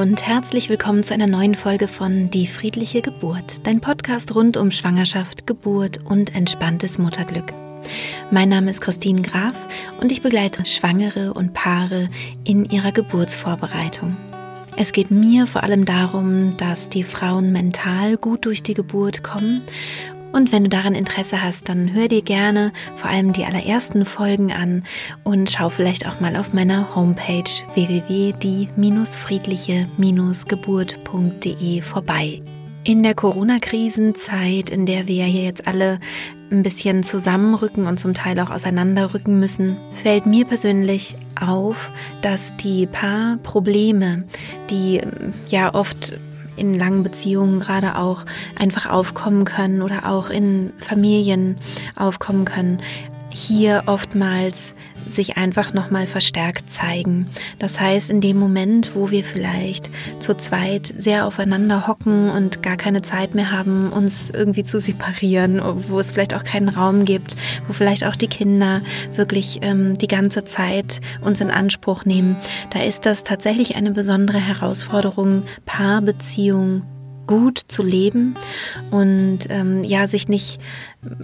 Und herzlich willkommen zu einer neuen Folge von Die friedliche Geburt, dein Podcast rund um Schwangerschaft, Geburt und entspanntes Mutterglück. Mein Name ist Christine Graf und ich begleite Schwangere und Paare in ihrer Geburtsvorbereitung. Es geht mir vor allem darum, dass die Frauen mental gut durch die Geburt kommen und wenn du daran Interesse hast, dann hör dir gerne vor allem die allerersten Folgen an und schau vielleicht auch mal auf meiner Homepage www.die-friedliche-geburt.de vorbei. In der Corona-Krisenzeit, in der wir hier jetzt alle ein bisschen zusammenrücken und zum Teil auch auseinanderrücken müssen, fällt mir persönlich auf, dass die paar Probleme, die ja oft in langen Beziehungen gerade auch einfach aufkommen können oder auch in Familien aufkommen können, hier oftmals sich einfach nochmal verstärkt zeigen. Das heißt, in dem Moment, wo wir vielleicht zu zweit sehr aufeinander hocken und gar keine Zeit mehr haben, uns irgendwie zu separieren, wo es vielleicht auch keinen Raum gibt, wo vielleicht auch die Kinder wirklich ähm, die ganze Zeit uns in Anspruch nehmen, da ist das tatsächlich eine besondere Herausforderung, Paarbeziehung gut zu leben und ähm, ja, sich nicht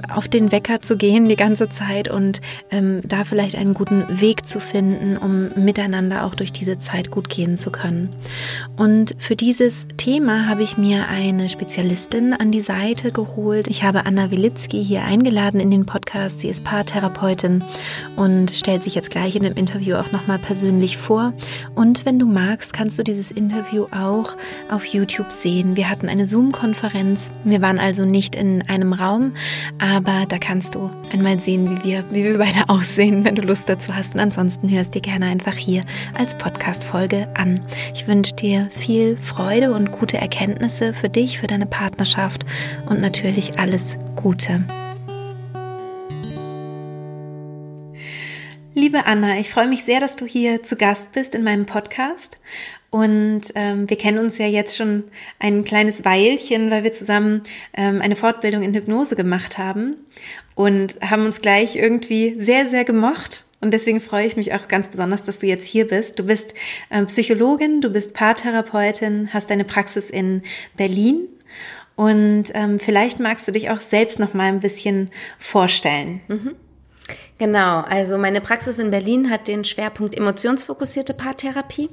auf den Wecker zu gehen die ganze Zeit und ähm, da vielleicht einen guten Weg zu finden, um miteinander auch durch diese Zeit gut gehen zu können. Und für dieses Thema habe ich mir eine Spezialistin an die Seite geholt. Ich habe Anna Wilitzki hier eingeladen in den Podcast. Sie ist Paartherapeutin und stellt sich jetzt gleich in dem Interview auch nochmal persönlich vor. Und wenn du magst, kannst du dieses Interview auch auf YouTube sehen. Wir hatten eine Zoom-Konferenz. Wir waren also nicht in einem Raum, aber da kannst du einmal sehen, wie wir, wie wir beide aussehen, wenn du Lust dazu hast. Und ansonsten hörst dir gerne einfach hier als Podcast-Folge an. Ich wünsche dir viel Freude und gute Erkenntnisse für dich, für deine Partnerschaft und natürlich alles Gute. Liebe Anna, ich freue mich sehr, dass du hier zu Gast bist in meinem Podcast. Und ähm, wir kennen uns ja jetzt schon ein kleines Weilchen, weil wir zusammen ähm, eine Fortbildung in Hypnose gemacht haben und haben uns gleich irgendwie sehr, sehr gemocht. Und deswegen freue ich mich auch ganz besonders, dass du jetzt hier bist. Du bist ähm, Psychologin, du bist Paartherapeutin, hast deine Praxis in Berlin und ähm, vielleicht magst du dich auch selbst noch mal ein bisschen vorstellen. Mhm. Genau, also meine Praxis in Berlin hat den Schwerpunkt emotionsfokussierte Paartherapie.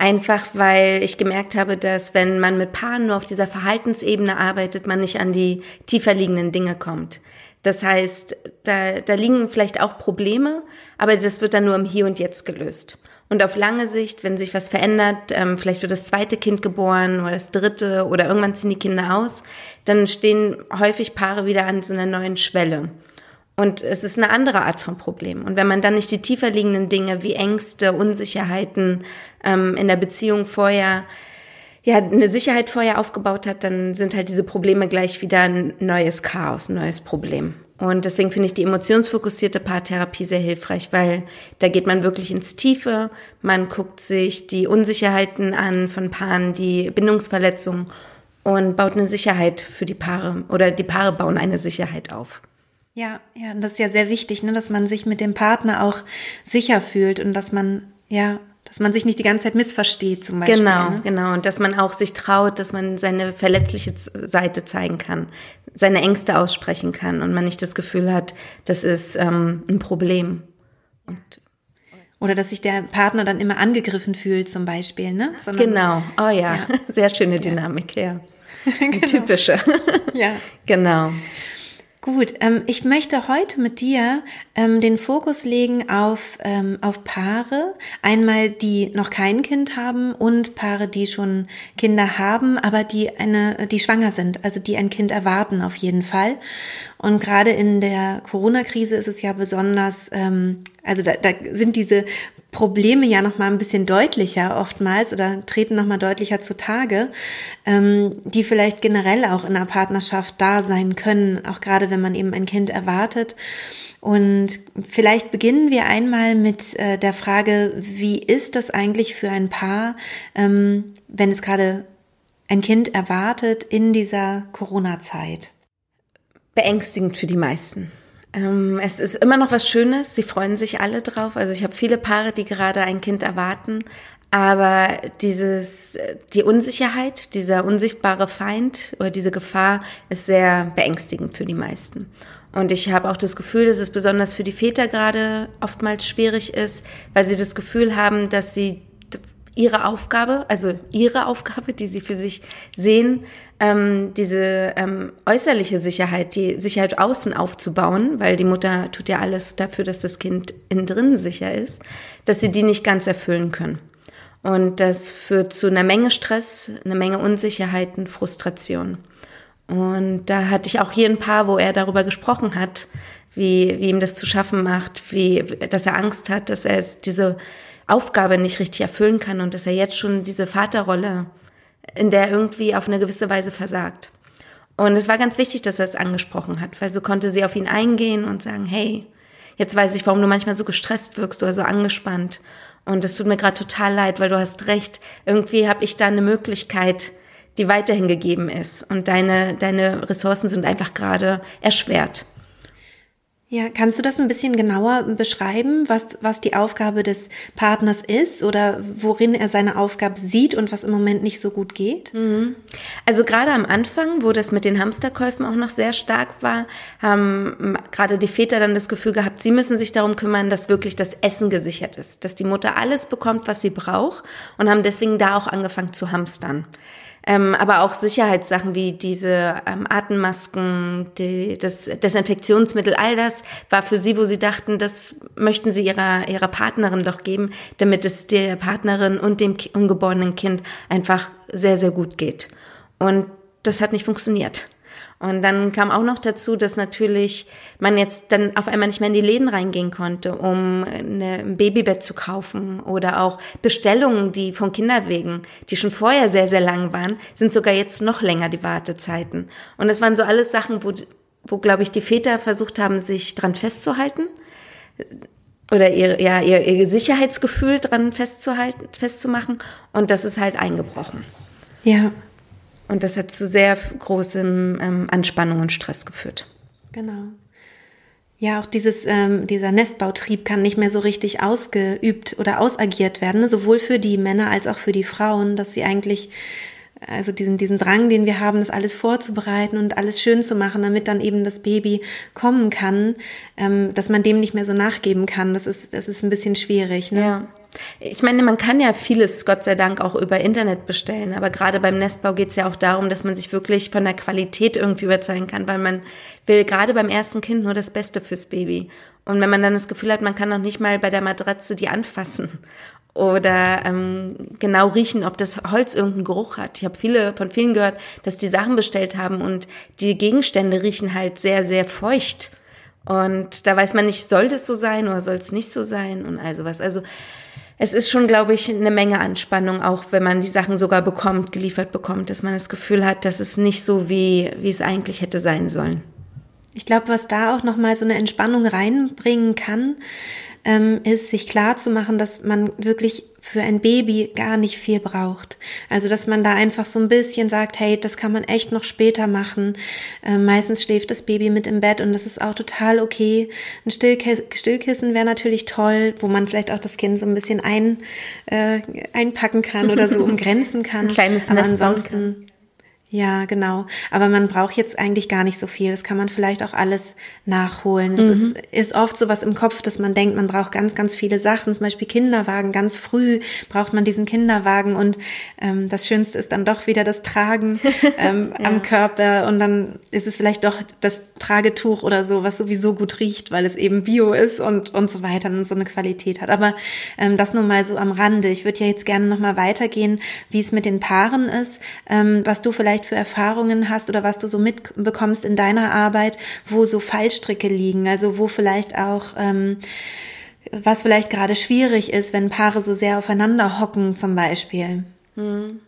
Einfach weil ich gemerkt habe, dass wenn man mit Paaren nur auf dieser Verhaltensebene arbeitet, man nicht an die tiefer liegenden Dinge kommt. Das heißt, da, da liegen vielleicht auch Probleme, aber das wird dann nur im Hier und Jetzt gelöst. Und auf lange Sicht, wenn sich was verändert, ähm, vielleicht wird das zweite Kind geboren oder das dritte oder irgendwann ziehen die Kinder aus, dann stehen häufig Paare wieder an so einer neuen Schwelle. Und es ist eine andere Art von Problem. Und wenn man dann nicht die tiefer liegenden Dinge wie Ängste, Unsicherheiten ähm, in der Beziehung vorher, ja, eine Sicherheit vorher aufgebaut hat, dann sind halt diese Probleme gleich wieder ein neues Chaos, ein neues Problem. Und deswegen finde ich die emotionsfokussierte Paartherapie sehr hilfreich, weil da geht man wirklich ins Tiefe, man guckt sich die Unsicherheiten an von Paaren, die Bindungsverletzungen und baut eine Sicherheit für die Paare oder die Paare bauen eine Sicherheit auf. Ja, ja, und das ist ja sehr wichtig, ne, dass man sich mit dem Partner auch sicher fühlt und dass man, ja, dass man sich nicht die ganze Zeit missversteht zum Beispiel. Genau, ne? genau. Und dass man auch sich traut, dass man seine verletzliche Seite zeigen kann, seine Ängste aussprechen kann und man nicht das Gefühl hat, das ist ähm, ein Problem. Und oder dass sich der Partner dann immer angegriffen fühlt, zum Beispiel, ne? Sondern, genau. Oh ja. ja. sehr schöne Dynamik, ja. ja. genau. Typische. ja. Genau. Gut, ähm, ich möchte heute mit dir ähm, den Fokus legen auf, ähm, auf Paare. Einmal, die noch kein Kind haben und Paare, die schon Kinder haben, aber die eine, die schwanger sind, also die ein Kind erwarten auf jeden Fall. Und gerade in der Corona-Krise ist es ja besonders, ähm, also da, da sind diese Probleme ja noch mal ein bisschen deutlicher oftmals oder treten noch mal deutlicher zutage, ähm, die vielleicht generell auch in einer Partnerschaft da sein können, auch gerade wenn man eben ein Kind erwartet. Und vielleicht beginnen wir einmal mit äh, der Frage, wie ist das eigentlich für ein Paar, ähm, wenn es gerade ein Kind erwartet in dieser Corona-Zeit? Beängstigend für die meisten. Ähm, es ist immer noch was Schönes, sie freuen sich alle drauf. Also ich habe viele Paare, die gerade ein Kind erwarten, Aber dieses, die Unsicherheit, dieser unsichtbare Feind oder diese Gefahr ist sehr beängstigend für die meisten. Und ich habe auch das Gefühl, dass es besonders für die Väter gerade oftmals schwierig ist, weil sie das Gefühl haben, dass sie ihre Aufgabe, also ihre Aufgabe, die sie für sich sehen, ähm, diese ähm, äußerliche Sicherheit, die Sicherheit außen aufzubauen, weil die Mutter tut ja alles dafür, dass das Kind innen drin sicher ist, dass sie die nicht ganz erfüllen können. Und das führt zu einer Menge Stress, einer Menge Unsicherheiten, Frustration. Und da hatte ich auch hier ein paar, wo er darüber gesprochen hat, wie, wie ihm das zu schaffen macht, wie, dass er Angst hat, dass er diese Aufgabe nicht richtig erfüllen kann und dass er jetzt schon diese Vaterrolle, in der irgendwie auf eine gewisse Weise versagt. Und es war ganz wichtig, dass er es angesprochen hat, weil so konnte sie auf ihn eingehen und sagen, hey, jetzt weiß ich, warum du manchmal so gestresst wirkst oder so angespannt. Und es tut mir gerade total leid, weil du hast recht. Irgendwie habe ich da eine Möglichkeit, die weiterhin gegeben ist. Und deine, deine Ressourcen sind einfach gerade erschwert. Ja, kannst du das ein bisschen genauer beschreiben, was, was die Aufgabe des Partners ist oder worin er seine Aufgabe sieht und was im Moment nicht so gut geht? Mhm. Also gerade am Anfang, wo das mit den Hamsterkäufen auch noch sehr stark war, haben gerade die Väter dann das Gefühl gehabt, sie müssen sich darum kümmern, dass wirklich das Essen gesichert ist, dass die Mutter alles bekommt, was sie braucht und haben deswegen da auch angefangen zu hamstern. Ähm, aber auch Sicherheitssachen wie diese ähm, Atemmasken, die, das Desinfektionsmittel, all das war für sie, wo sie dachten, das möchten sie ihrer, ihrer Partnerin doch geben, damit es der Partnerin und dem ungeborenen Kind einfach sehr, sehr gut geht. Und das hat nicht funktioniert. Und dann kam auch noch dazu, dass natürlich man jetzt dann auf einmal nicht mehr in die Läden reingehen konnte, um eine, ein Babybett zu kaufen oder auch Bestellungen, die von Kinderwegen, die schon vorher sehr, sehr lang waren, sind sogar jetzt noch länger die Wartezeiten. Und das waren so alles Sachen, wo, wo glaube ich, die Väter versucht haben, sich dran festzuhalten oder ihr, ja, ihr, ihr Sicherheitsgefühl dran festzuhalten, festzumachen. Und das ist halt eingebrochen. Ja. Und das hat zu sehr großem ähm, Anspannung und Stress geführt. Genau. Ja, auch dieses, ähm, dieser Nestbautrieb kann nicht mehr so richtig ausgeübt oder ausagiert werden, ne? sowohl für die Männer als auch für die Frauen, dass sie eigentlich, also diesen, diesen Drang, den wir haben, das alles vorzubereiten und alles schön zu machen, damit dann eben das Baby kommen kann, ähm, dass man dem nicht mehr so nachgeben kann. Das ist, das ist ein bisschen schwierig. Ne? Ja. Ich meine, man kann ja vieles, Gott sei Dank, auch über Internet bestellen. Aber gerade beim Nestbau geht es ja auch darum, dass man sich wirklich von der Qualität irgendwie überzeugen kann, weil man will gerade beim ersten Kind nur das Beste fürs Baby. Und wenn man dann das Gefühl hat, man kann noch nicht mal bei der Matratze die anfassen oder ähm, genau riechen, ob das Holz irgendeinen Geruch hat. Ich habe viele von vielen gehört, dass die Sachen bestellt haben und die Gegenstände riechen halt sehr, sehr feucht. Und da weiß man nicht, soll das so sein oder soll es nicht so sein und all sowas. Also es ist schon, glaube ich, eine Menge Anspannung, auch wenn man die Sachen sogar bekommt, geliefert bekommt, dass man das Gefühl hat, dass es nicht so wie, wie es eigentlich hätte sein sollen. Ich glaube, was da auch nochmal so eine Entspannung reinbringen kann, ähm, ist, sich klar zu machen, dass man wirklich für ein Baby gar nicht viel braucht. Also, dass man da einfach so ein bisschen sagt, hey, das kann man echt noch später machen. Äh, meistens schläft das Baby mit im Bett und das ist auch total okay. Ein Stillkiss Stillkissen wäre natürlich toll, wo man vielleicht auch das Kind so ein bisschen ein, äh, einpacken kann oder so umgrenzen kann. Ein kleines Aber ansonsten ja, genau. Aber man braucht jetzt eigentlich gar nicht so viel. Das kann man vielleicht auch alles nachholen. Das mhm. ist, ist oft so was im Kopf, dass man denkt, man braucht ganz, ganz viele Sachen. Zum Beispiel Kinderwagen. Ganz früh braucht man diesen Kinderwagen. Und ähm, das Schönste ist dann doch wieder das Tragen ähm, ja. am Körper. Und dann ist es vielleicht doch das Tragetuch oder so, was sowieso gut riecht, weil es eben Bio ist und, und so weiter und so eine Qualität hat. Aber ähm, das nur mal so am Rande. Ich würde ja jetzt gerne nochmal weitergehen, wie es mit den Paaren ist, ähm, was du vielleicht vielleicht für Erfahrungen hast oder was du so mitbekommst in deiner Arbeit, wo so Fallstricke liegen, also wo vielleicht auch ähm, was vielleicht gerade schwierig ist, wenn Paare so sehr aufeinander hocken zum Beispiel. Hm.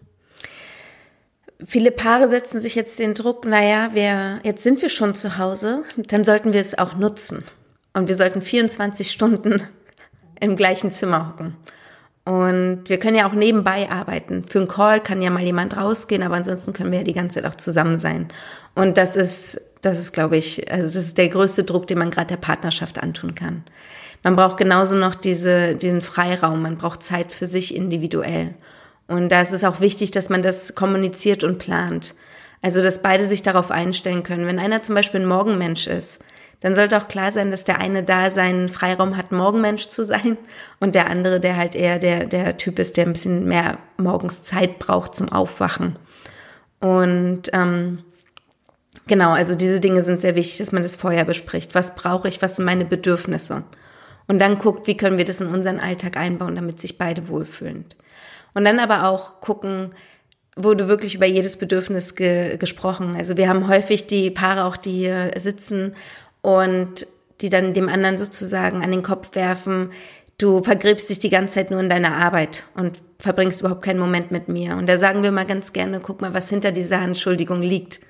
Viele Paare setzen sich jetzt den Druck, naja, wir, jetzt sind wir schon zu Hause, dann sollten wir es auch nutzen. Und wir sollten 24 Stunden im gleichen Zimmer hocken. Und wir können ja auch nebenbei arbeiten. Für einen Call kann ja mal jemand rausgehen, aber ansonsten können wir ja die ganze Zeit auch zusammen sein. Und das ist Das ist, glaube ich, also das ist der größte Druck, den man gerade der Partnerschaft antun kann. Man braucht genauso noch diese, diesen Freiraum, man braucht Zeit für sich individuell. Und da ist es auch wichtig, dass man das kommuniziert und plant. Also, dass beide sich darauf einstellen können. Wenn einer zum Beispiel ein Morgenmensch ist, dann sollte auch klar sein, dass der eine da seinen Freiraum hat, Morgenmensch zu sein und der andere, der halt eher der, der Typ ist, der ein bisschen mehr morgens Zeit braucht zum Aufwachen. Und ähm, genau, also diese Dinge sind sehr wichtig, dass man das vorher bespricht. Was brauche ich, was sind meine Bedürfnisse? Und dann guckt, wie können wir das in unseren Alltag einbauen, damit sich beide wohlfühlen. Und dann aber auch gucken, wurde wirklich über jedes Bedürfnis ge gesprochen. Also wir haben häufig die Paare auch, die hier sitzen und die dann dem anderen sozusagen an den Kopf werfen, du vergräbst dich die ganze Zeit nur in deiner Arbeit und verbringst überhaupt keinen Moment mit mir. Und da sagen wir mal ganz gerne, guck mal, was hinter dieser Anschuldigung liegt.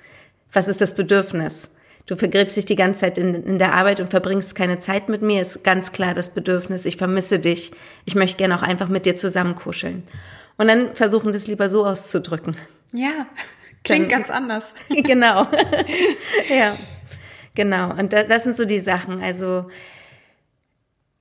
Was ist das Bedürfnis? Du vergräbst dich die ganze Zeit in, in der Arbeit und verbringst keine Zeit mit mir, ist ganz klar das Bedürfnis, ich vermisse dich, ich möchte gerne auch einfach mit dir zusammen kuscheln. Und dann versuchen das lieber so auszudrücken. Ja, klingt dann, ganz anders. genau. ja, genau. Und da, das sind so die Sachen. Also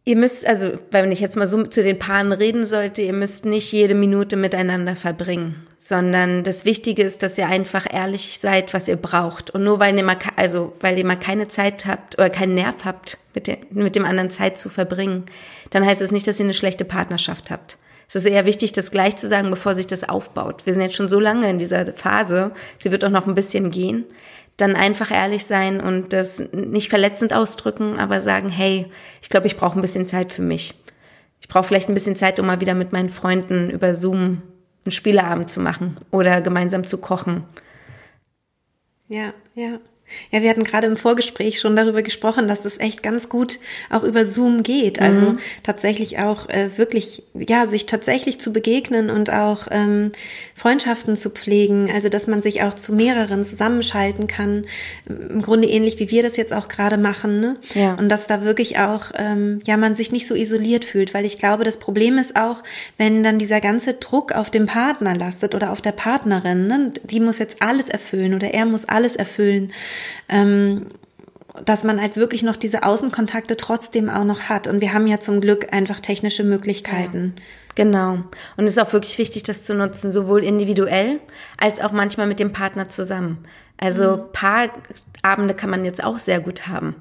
Ihr müsst, also wenn ich jetzt mal so zu den Paaren reden sollte, ihr müsst nicht jede Minute miteinander verbringen, sondern das Wichtige ist, dass ihr einfach ehrlich seid, was ihr braucht. Und nur weil ihr mal, also weil ihr mal keine Zeit habt oder keinen Nerv habt, mit dem, mit dem anderen Zeit zu verbringen, dann heißt es das nicht, dass ihr eine schlechte Partnerschaft habt. Es ist eher wichtig, das gleich zu sagen, bevor sich das aufbaut. Wir sind jetzt schon so lange in dieser Phase. Sie wird auch noch ein bisschen gehen. Dann einfach ehrlich sein und das nicht verletzend ausdrücken, aber sagen, hey, ich glaube, ich brauche ein bisschen Zeit für mich. Ich brauche vielleicht ein bisschen Zeit, um mal wieder mit meinen Freunden über Zoom einen Spieleabend zu machen oder gemeinsam zu kochen. Ja, ja. Ja, wir hatten gerade im Vorgespräch schon darüber gesprochen, dass es echt ganz gut auch über Zoom geht. Also mhm. tatsächlich auch äh, wirklich, ja, sich tatsächlich zu begegnen und auch ähm, Freundschaften zu pflegen. Also dass man sich auch zu mehreren zusammenschalten kann. Im Grunde ähnlich wie wir das jetzt auch gerade machen. Ne? Ja. Und dass da wirklich auch, ähm, ja, man sich nicht so isoliert fühlt. Weil ich glaube, das Problem ist auch, wenn dann dieser ganze Druck auf dem Partner lastet oder auf der Partnerin. Ne? Die muss jetzt alles erfüllen oder er muss alles erfüllen ähm, dass man halt wirklich noch diese Außenkontakte trotzdem auch noch hat. Und wir haben ja zum Glück einfach technische Möglichkeiten. Ja, genau. Und es ist auch wirklich wichtig, das zu nutzen, sowohl individuell als auch manchmal mit dem Partner zusammen. Also mhm. Paarabende kann man jetzt auch sehr gut haben.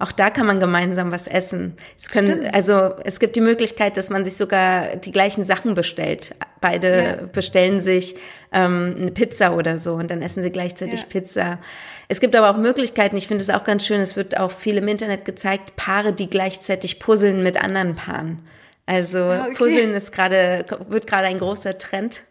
Auch da kann man gemeinsam was essen. Es können, also es gibt die Möglichkeit, dass man sich sogar die gleichen Sachen bestellt. Beide ja. bestellen sich ähm, eine Pizza oder so und dann essen sie gleichzeitig ja. Pizza. Es gibt aber auch Möglichkeiten, ich finde es auch ganz schön, es wird auch viel im Internet gezeigt, Paare, die gleichzeitig puzzeln mit anderen Paaren. Also ah, okay. Puzzeln ist gerade, wird gerade ein großer Trend.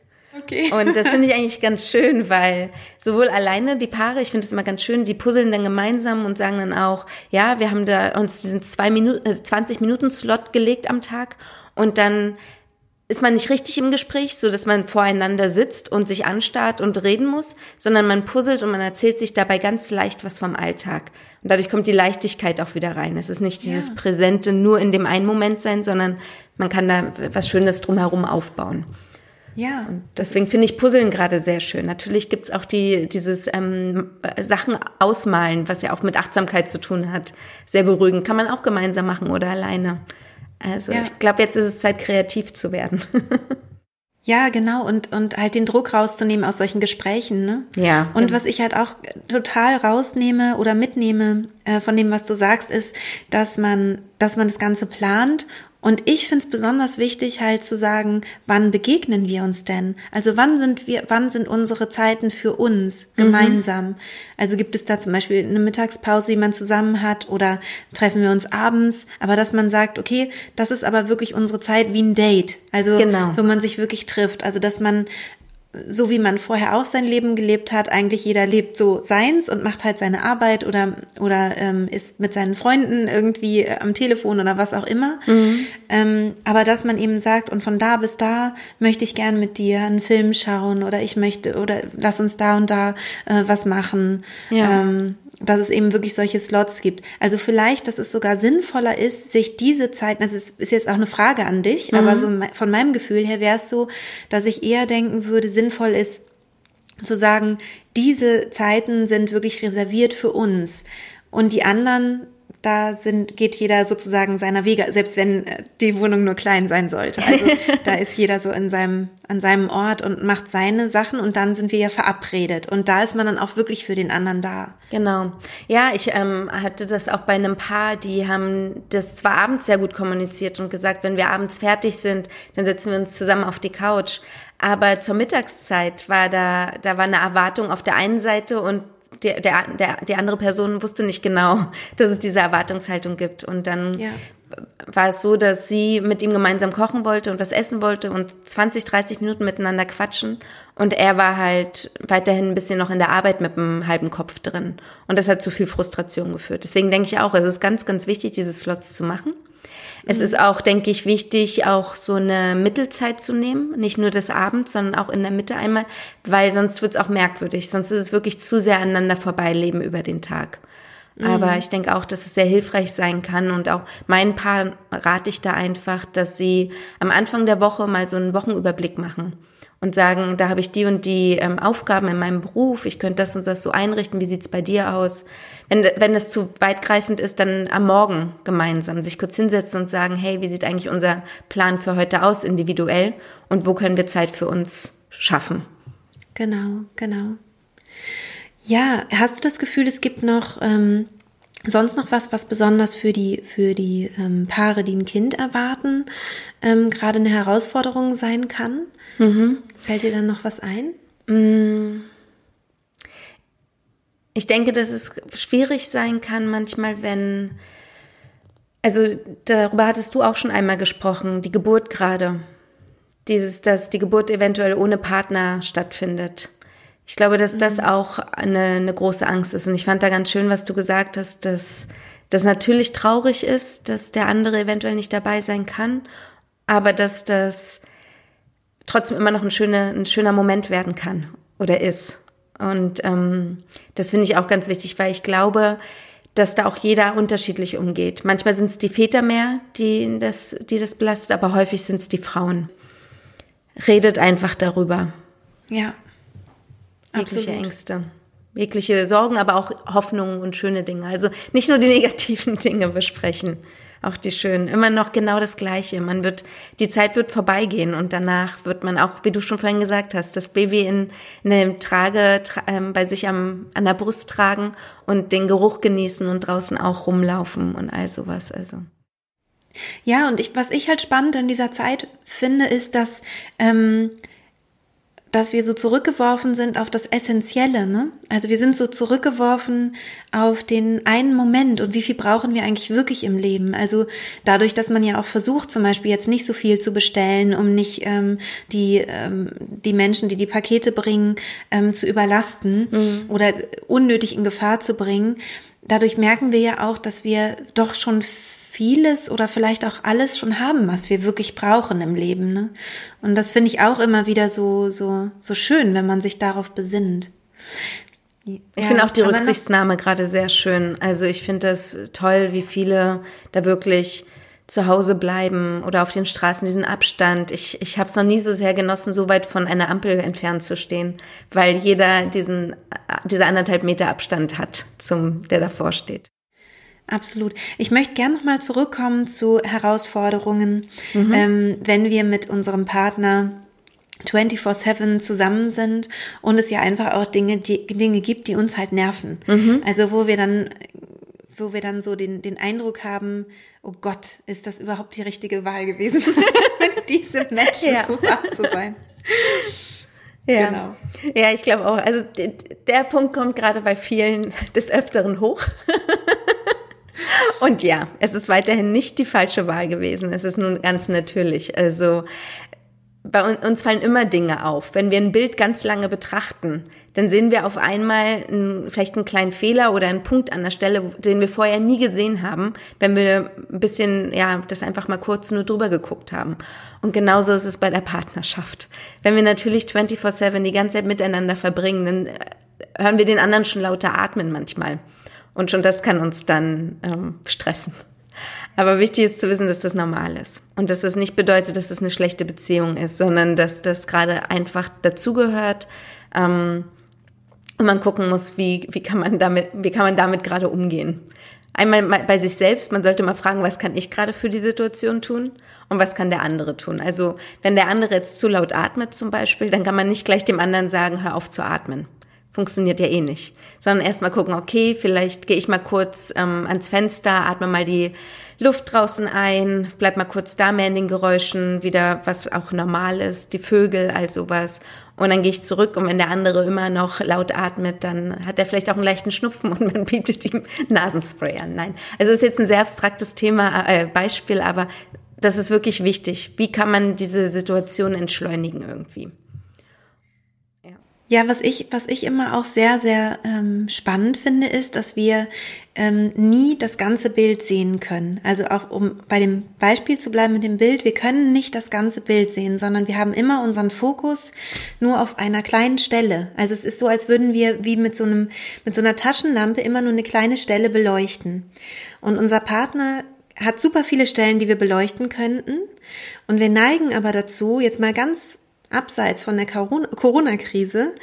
Okay. Und das finde ich eigentlich ganz schön, weil sowohl alleine die Paare, ich finde es immer ganz schön, die puzzeln dann gemeinsam und sagen dann auch, ja, wir haben da uns diesen zwei Minuten, äh, 20 Minuten Slot gelegt am Tag und dann ist man nicht richtig im Gespräch, so dass man voreinander sitzt und sich anstarrt und reden muss, sondern man puzzelt und man erzählt sich dabei ganz leicht was vom Alltag. Und dadurch kommt die Leichtigkeit auch wieder rein. Es ist nicht dieses ja. Präsente nur in dem einen Moment sein, sondern man kann da was Schönes drumherum aufbauen. Ja. Und deswegen finde ich Puzzeln gerade sehr schön. Natürlich gibt's auch die, dieses ähm, Sachen ausmalen, was ja auch mit Achtsamkeit zu tun hat. Sehr beruhigend. Kann man auch gemeinsam machen oder alleine. Also ja. ich glaube, jetzt ist es Zeit, kreativ zu werden. Ja, genau. Und, und halt den Druck rauszunehmen aus solchen Gesprächen, ne? Ja. Und genau. was ich halt auch total rausnehme oder mitnehme äh, von dem, was du sagst, ist, dass man, dass man das Ganze plant und ich finde es besonders wichtig, halt zu sagen, wann begegnen wir uns denn? Also wann sind wir, wann sind unsere Zeiten für uns mhm. gemeinsam? Mhm. Also gibt es da zum Beispiel eine Mittagspause, die man zusammen hat, oder treffen wir uns abends? Aber dass man sagt, okay, das ist aber wirklich unsere Zeit wie ein Date. Also genau. wo man sich wirklich trifft. Also dass man so wie man vorher auch sein Leben gelebt hat, eigentlich jeder lebt so seins und macht halt seine Arbeit oder oder ähm, ist mit seinen Freunden irgendwie am Telefon oder was auch immer. Mhm. Ähm, aber dass man eben sagt, und von da bis da möchte ich gern mit dir einen Film schauen oder ich möchte oder lass uns da und da äh, was machen. Ja. Ähm, dass es eben wirklich solche Slots gibt. Also vielleicht, dass es sogar sinnvoller ist, sich diese Zeiten, also es ist jetzt auch eine Frage an dich, mhm. aber so von meinem Gefühl her wäre es so, dass ich eher denken würde, sinnvoll ist, zu sagen, diese Zeiten sind wirklich reserviert für uns und die anderen da sind, geht jeder sozusagen seiner Wege, selbst wenn äh, die Wohnung nur klein sein sollte. Also da ist jeder so in seinem, an seinem Ort und macht seine Sachen und dann sind wir ja verabredet. Und da ist man dann auch wirklich für den anderen da. Genau. Ja, ich ähm, hatte das auch bei einem Paar, die haben das zwar abends sehr gut kommuniziert und gesagt, wenn wir abends fertig sind, dann setzen wir uns zusammen auf die Couch. Aber zur Mittagszeit war da, da war eine Erwartung auf der einen Seite und der, der, der, die andere Person wusste nicht genau, dass es diese Erwartungshaltung gibt. Und dann ja. war es so, dass sie mit ihm gemeinsam kochen wollte und was essen wollte und 20, 30 Minuten miteinander quatschen. Und er war halt weiterhin ein bisschen noch in der Arbeit mit einem halben Kopf drin. Und das hat zu viel Frustration geführt. Deswegen denke ich auch, es ist ganz, ganz wichtig, diese Slots zu machen. Es ist auch, denke ich, wichtig, auch so eine Mittelzeit zu nehmen. Nicht nur des Abends, sondern auch in der Mitte einmal, weil sonst wird es auch merkwürdig. Sonst ist es wirklich zu sehr aneinander vorbeileben über den Tag. Aber mhm. ich denke auch, dass es sehr hilfreich sein kann und auch meinen Paaren rate ich da einfach, dass sie am Anfang der Woche mal so einen Wochenüberblick machen und sagen, da habe ich die und die ähm, Aufgaben in meinem Beruf, ich könnte das und das so einrichten, wie sieht's bei dir aus? Wenn, wenn es zu weitgreifend ist, dann am Morgen gemeinsam sich kurz hinsetzen und sagen, hey, wie sieht eigentlich unser Plan für heute aus, individuell und wo können wir Zeit für uns schaffen? Genau, genau. Ja, hast du das Gefühl, es gibt noch ähm, sonst noch was, was besonders für die, für die ähm, Paare, die ein Kind erwarten, ähm, gerade eine Herausforderung sein kann? Mhm. Fällt dir dann noch was ein? Ich denke, dass es schwierig sein kann manchmal, wenn, also darüber hattest du auch schon einmal gesprochen, die Geburt gerade. Dieses, dass die Geburt eventuell ohne Partner stattfindet. Ich glaube, dass das mhm. auch eine, eine große Angst ist. Und ich fand da ganz schön, was du gesagt hast, dass das natürlich traurig ist, dass der andere eventuell nicht dabei sein kann, aber dass das trotzdem immer noch ein schöner, ein schöner Moment werden kann oder ist. Und ähm, das finde ich auch ganz wichtig, weil ich glaube, dass da auch jeder unterschiedlich umgeht. Manchmal sind es die Väter mehr, die das, die das belastet, aber häufig sind es die Frauen. Redet einfach darüber. Ja. Jegliche absolut. Ängste, jegliche Sorgen, aber auch Hoffnungen und schöne Dinge. Also nicht nur die negativen Dinge besprechen auch die schönen. Immer noch genau das Gleiche. Man wird, die Zeit wird vorbeigehen und danach wird man auch, wie du schon vorhin gesagt hast, das Baby in, in einem Trage tra, ähm, bei sich am, an der Brust tragen und den Geruch genießen und draußen auch rumlaufen und all sowas. Also. Ja, und ich, was ich halt spannend in dieser Zeit finde, ist, dass ähm, dass wir so zurückgeworfen sind auf das Essentielle. Ne? Also wir sind so zurückgeworfen auf den einen Moment und wie viel brauchen wir eigentlich wirklich im Leben. Also dadurch, dass man ja auch versucht, zum Beispiel jetzt nicht so viel zu bestellen, um nicht ähm, die, ähm, die Menschen, die die Pakete bringen, ähm, zu überlasten mhm. oder unnötig in Gefahr zu bringen. Dadurch merken wir ja auch, dass wir doch schon vieles oder vielleicht auch alles schon haben, was wir wirklich brauchen im Leben. Ne? Und das finde ich auch immer wieder so, so, so schön, wenn man sich darauf besinnt. Ich ja, finde auch die Rücksichtnahme gerade sehr schön. Also ich finde das toll, wie viele da wirklich zu Hause bleiben oder auf den Straßen diesen Abstand. Ich, ich habe es noch nie so sehr genossen, so weit von einer Ampel entfernt zu stehen, weil jeder diesen diese anderthalb Meter Abstand hat zum der davor steht. Absolut. Ich möchte gerne nochmal zurückkommen zu Herausforderungen, mhm. ähm, wenn wir mit unserem Partner 24-7 zusammen sind und es ja einfach auch Dinge, die, Dinge gibt, die uns halt nerven. Mhm. Also wo wir dann, wo wir dann so den, den Eindruck haben, oh Gott, ist das überhaupt die richtige Wahl gewesen, mit diesem Menschen ja. zusammen zu sein. Ja, genau. ja, ich glaube auch. Also der Punkt kommt gerade bei vielen des Öfteren hoch. Und ja, es ist weiterhin nicht die falsche Wahl gewesen. Es ist nun ganz natürlich. Also bei uns fallen immer Dinge auf. Wenn wir ein Bild ganz lange betrachten, dann sehen wir auf einmal einen, vielleicht einen kleinen Fehler oder einen Punkt an der Stelle, den wir vorher nie gesehen haben, wenn wir ein bisschen, ja, das einfach mal kurz nur drüber geguckt haben. Und genauso ist es bei der Partnerschaft. Wenn wir natürlich 24-7 die ganze Zeit miteinander verbringen, dann äh, hören wir den anderen schon lauter atmen manchmal. Und schon das kann uns dann ähm, stressen. Aber wichtig ist zu wissen, dass das normal ist. Und dass das nicht bedeutet, dass das eine schlechte Beziehung ist, sondern dass das gerade einfach dazugehört. Ähm, Und man gucken muss, wie, wie kann man damit, wie kann man damit gerade umgehen. Einmal bei sich selbst, man sollte mal fragen, was kann ich gerade für die Situation tun und was kann der andere tun. Also wenn der andere jetzt zu laut atmet zum Beispiel, dann kann man nicht gleich dem anderen sagen, hör auf zu atmen. Funktioniert ja eh nicht. Sondern erstmal gucken, okay, vielleicht gehe ich mal kurz ähm, ans Fenster, atme mal die Luft draußen ein, bleib mal kurz da mehr in den Geräuschen, wieder was auch normal ist, die Vögel, all sowas. Und dann gehe ich zurück und wenn der andere immer noch laut atmet, dann hat er vielleicht auch einen leichten Schnupfen und man bietet ihm Nasenspray an. Nein, also es ist jetzt ein sehr abstraktes Thema, äh, Beispiel, aber das ist wirklich wichtig. Wie kann man diese Situation entschleunigen irgendwie? Ja, was ich, was ich immer auch sehr, sehr ähm, spannend finde, ist, dass wir ähm, nie das ganze Bild sehen können. Also auch um bei dem Beispiel zu bleiben mit dem Bild, wir können nicht das ganze Bild sehen, sondern wir haben immer unseren Fokus nur auf einer kleinen Stelle. Also es ist so, als würden wir wie mit so einem, mit so einer Taschenlampe immer nur eine kleine Stelle beleuchten. Und unser Partner hat super viele Stellen, die wir beleuchten könnten. Und wir neigen aber dazu, jetzt mal ganz abseits von der Corona-Krise,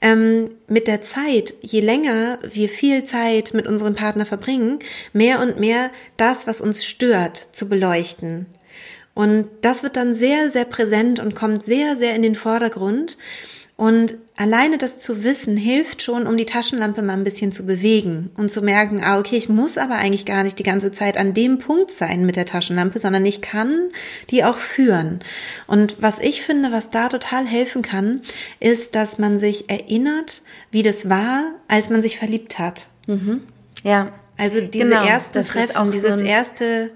ähm, mit der Zeit, je länger wir viel Zeit mit unserem Partner verbringen, mehr und mehr das, was uns stört, zu beleuchten. Und das wird dann sehr, sehr präsent und kommt sehr, sehr in den Vordergrund. Und alleine das zu wissen hilft schon, um die Taschenlampe mal ein bisschen zu bewegen und zu merken, ah, okay, ich muss aber eigentlich gar nicht die ganze Zeit an dem Punkt sein mit der Taschenlampe, sondern ich kann die auch führen. Und was ich finde, was da total helfen kann, ist, dass man sich erinnert, wie das war, als man sich verliebt hat. Mhm. Ja. Also diese genau, ersten Treffen, dieses so erste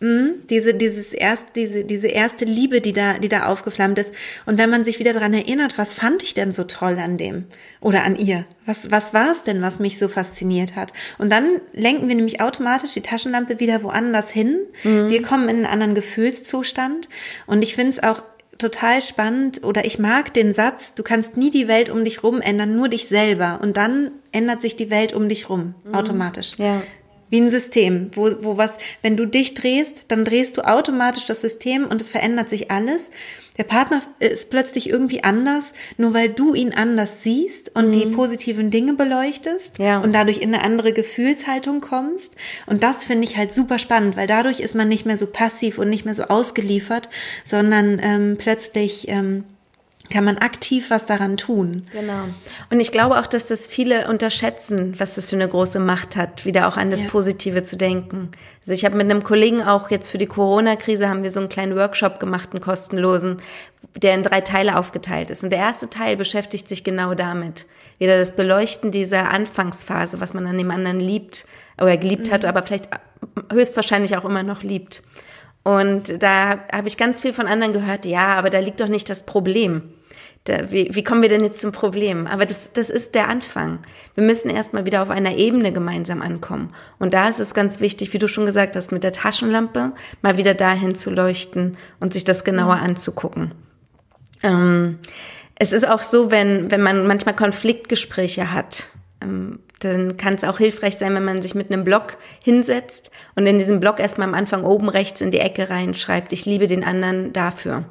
Mhm, diese, dieses erst, diese, diese erste Liebe, die da, die da aufgeflammt ist. Und wenn man sich wieder dran erinnert, was fand ich denn so toll an dem oder an ihr? Was, was war es denn, was mich so fasziniert hat? Und dann lenken wir nämlich automatisch die Taschenlampe wieder woanders hin. Mhm. Wir kommen in einen anderen Gefühlszustand. Und ich finde es auch total spannend oder ich mag den Satz, du kannst nie die Welt um dich rum ändern, nur dich selber. Und dann ändert sich die Welt um dich rum, mhm. automatisch. Ja. Wie ein System, wo, wo was, wenn du dich drehst, dann drehst du automatisch das System und es verändert sich alles. Der Partner ist plötzlich irgendwie anders, nur weil du ihn anders siehst und mhm. die positiven Dinge beleuchtest ja. und dadurch in eine andere Gefühlshaltung kommst. Und das finde ich halt super spannend, weil dadurch ist man nicht mehr so passiv und nicht mehr so ausgeliefert, sondern ähm, plötzlich ähm, kann man aktiv was daran tun. Genau. Und ich glaube auch, dass das viele unterschätzen, was das für eine große Macht hat, wieder auch an das ja. Positive zu denken. Also ich habe mit einem Kollegen auch jetzt für die Corona-Krise haben wir so einen kleinen Workshop gemacht, einen kostenlosen, der in drei Teile aufgeteilt ist. Und der erste Teil beschäftigt sich genau damit. Wieder das Beleuchten dieser Anfangsphase, was man an dem anderen liebt oder geliebt mhm. hat, aber vielleicht höchstwahrscheinlich auch immer noch liebt. Und da habe ich ganz viel von anderen gehört, ja, aber da liegt doch nicht das Problem. Da, wie, wie kommen wir denn jetzt zum Problem? Aber das, das ist der Anfang. Wir müssen erstmal wieder auf einer Ebene gemeinsam ankommen. Und da ist es ganz wichtig, wie du schon gesagt hast, mit der Taschenlampe mal wieder dahin zu leuchten und sich das genauer ja. anzugucken. Ähm, es ist auch so, wenn, wenn man manchmal Konfliktgespräche hat, ähm, dann kann es auch hilfreich sein, wenn man sich mit einem Blog hinsetzt und in diesem Blog erstmal am Anfang oben rechts in die Ecke reinschreibt, ich liebe den anderen dafür.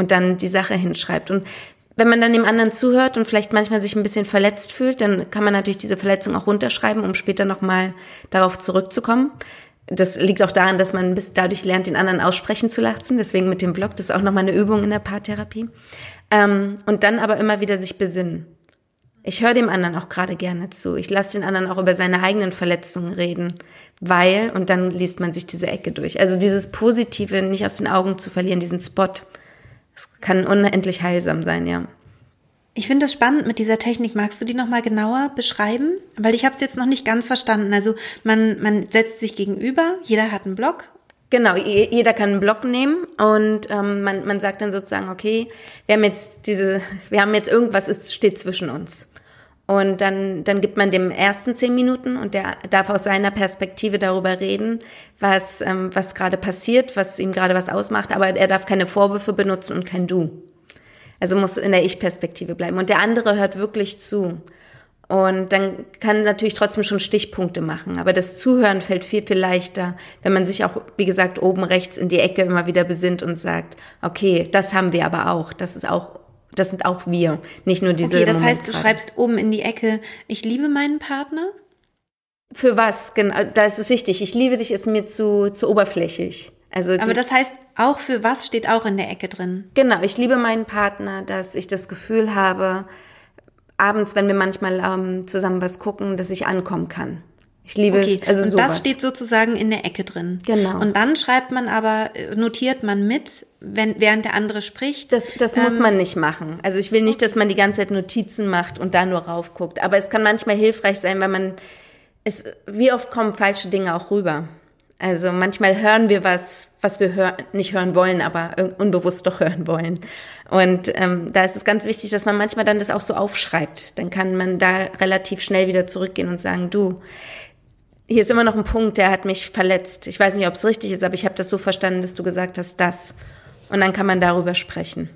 Und dann die Sache hinschreibt. Und wenn man dann dem anderen zuhört und vielleicht manchmal sich ein bisschen verletzt fühlt, dann kann man natürlich diese Verletzung auch runterschreiben, um später nochmal darauf zurückzukommen. Das liegt auch daran, dass man bis dadurch lernt, den anderen aussprechen zu lassen. Deswegen mit dem Blog, das ist auch nochmal eine Übung in der Paartherapie. Ähm, und dann aber immer wieder sich besinnen. Ich höre dem anderen auch gerade gerne zu. Ich lasse den anderen auch über seine eigenen Verletzungen reden, weil, und dann liest man sich diese Ecke durch. Also dieses Positive nicht aus den Augen zu verlieren, diesen Spot, das kann unendlich heilsam sein, ja. Ich finde das spannend mit dieser Technik. Magst du die nochmal genauer beschreiben? Weil ich habe es jetzt noch nicht ganz verstanden. Also man, man setzt sich gegenüber, jeder hat einen Block Genau, jeder kann einen Block nehmen und ähm, man, man sagt dann sozusagen, okay, wir haben jetzt diese, wir haben jetzt irgendwas, es steht zwischen uns. Und dann, dann gibt man dem ersten zehn Minuten und der darf aus seiner Perspektive darüber reden, was, ähm, was gerade passiert, was ihm gerade was ausmacht, aber er darf keine Vorwürfe benutzen und kein Du. Also muss in der Ich-Perspektive bleiben. Und der andere hört wirklich zu. Und dann kann natürlich trotzdem schon Stichpunkte machen. Aber das Zuhören fällt viel, viel leichter, wenn man sich auch, wie gesagt, oben rechts in die Ecke immer wieder besinnt und sagt, okay, das haben wir aber auch. Das ist auch Das sind auch wir, nicht nur diese. Okay, das Moment heißt, du schreibst oben in die Ecke, ich liebe meinen Partner? Für was? Genau, da ist es wichtig. Ich liebe dich ist mir zu, zu oberflächlich. Also Aber das heißt, auch für was steht auch in der Ecke drin? Genau, ich liebe meinen Partner, dass ich das Gefühl habe, abends, wenn wir manchmal ähm, zusammen was gucken, dass ich ankommen kann. Ich liebe okay. es. Also und sowas. das steht sozusagen in der Ecke drin. Genau. Und dann schreibt man aber, äh, notiert man mit, wenn, während der andere spricht. Das, das ähm, muss man nicht machen. Also ich will nicht, dass man die ganze Zeit Notizen macht und da nur raufguckt. Aber es kann manchmal hilfreich sein, wenn man es, wie oft kommen falsche Dinge auch rüber. Also manchmal hören wir was, was wir hör nicht hören wollen, aber unbewusst doch hören wollen. Und ähm, da ist es ganz wichtig, dass man manchmal dann das auch so aufschreibt. Dann kann man da relativ schnell wieder zurückgehen und sagen, du, hier ist immer noch ein Punkt, der hat mich verletzt. Ich weiß nicht, ob es richtig ist, aber ich habe das so verstanden, dass du gesagt hast, das. Und dann kann man darüber sprechen.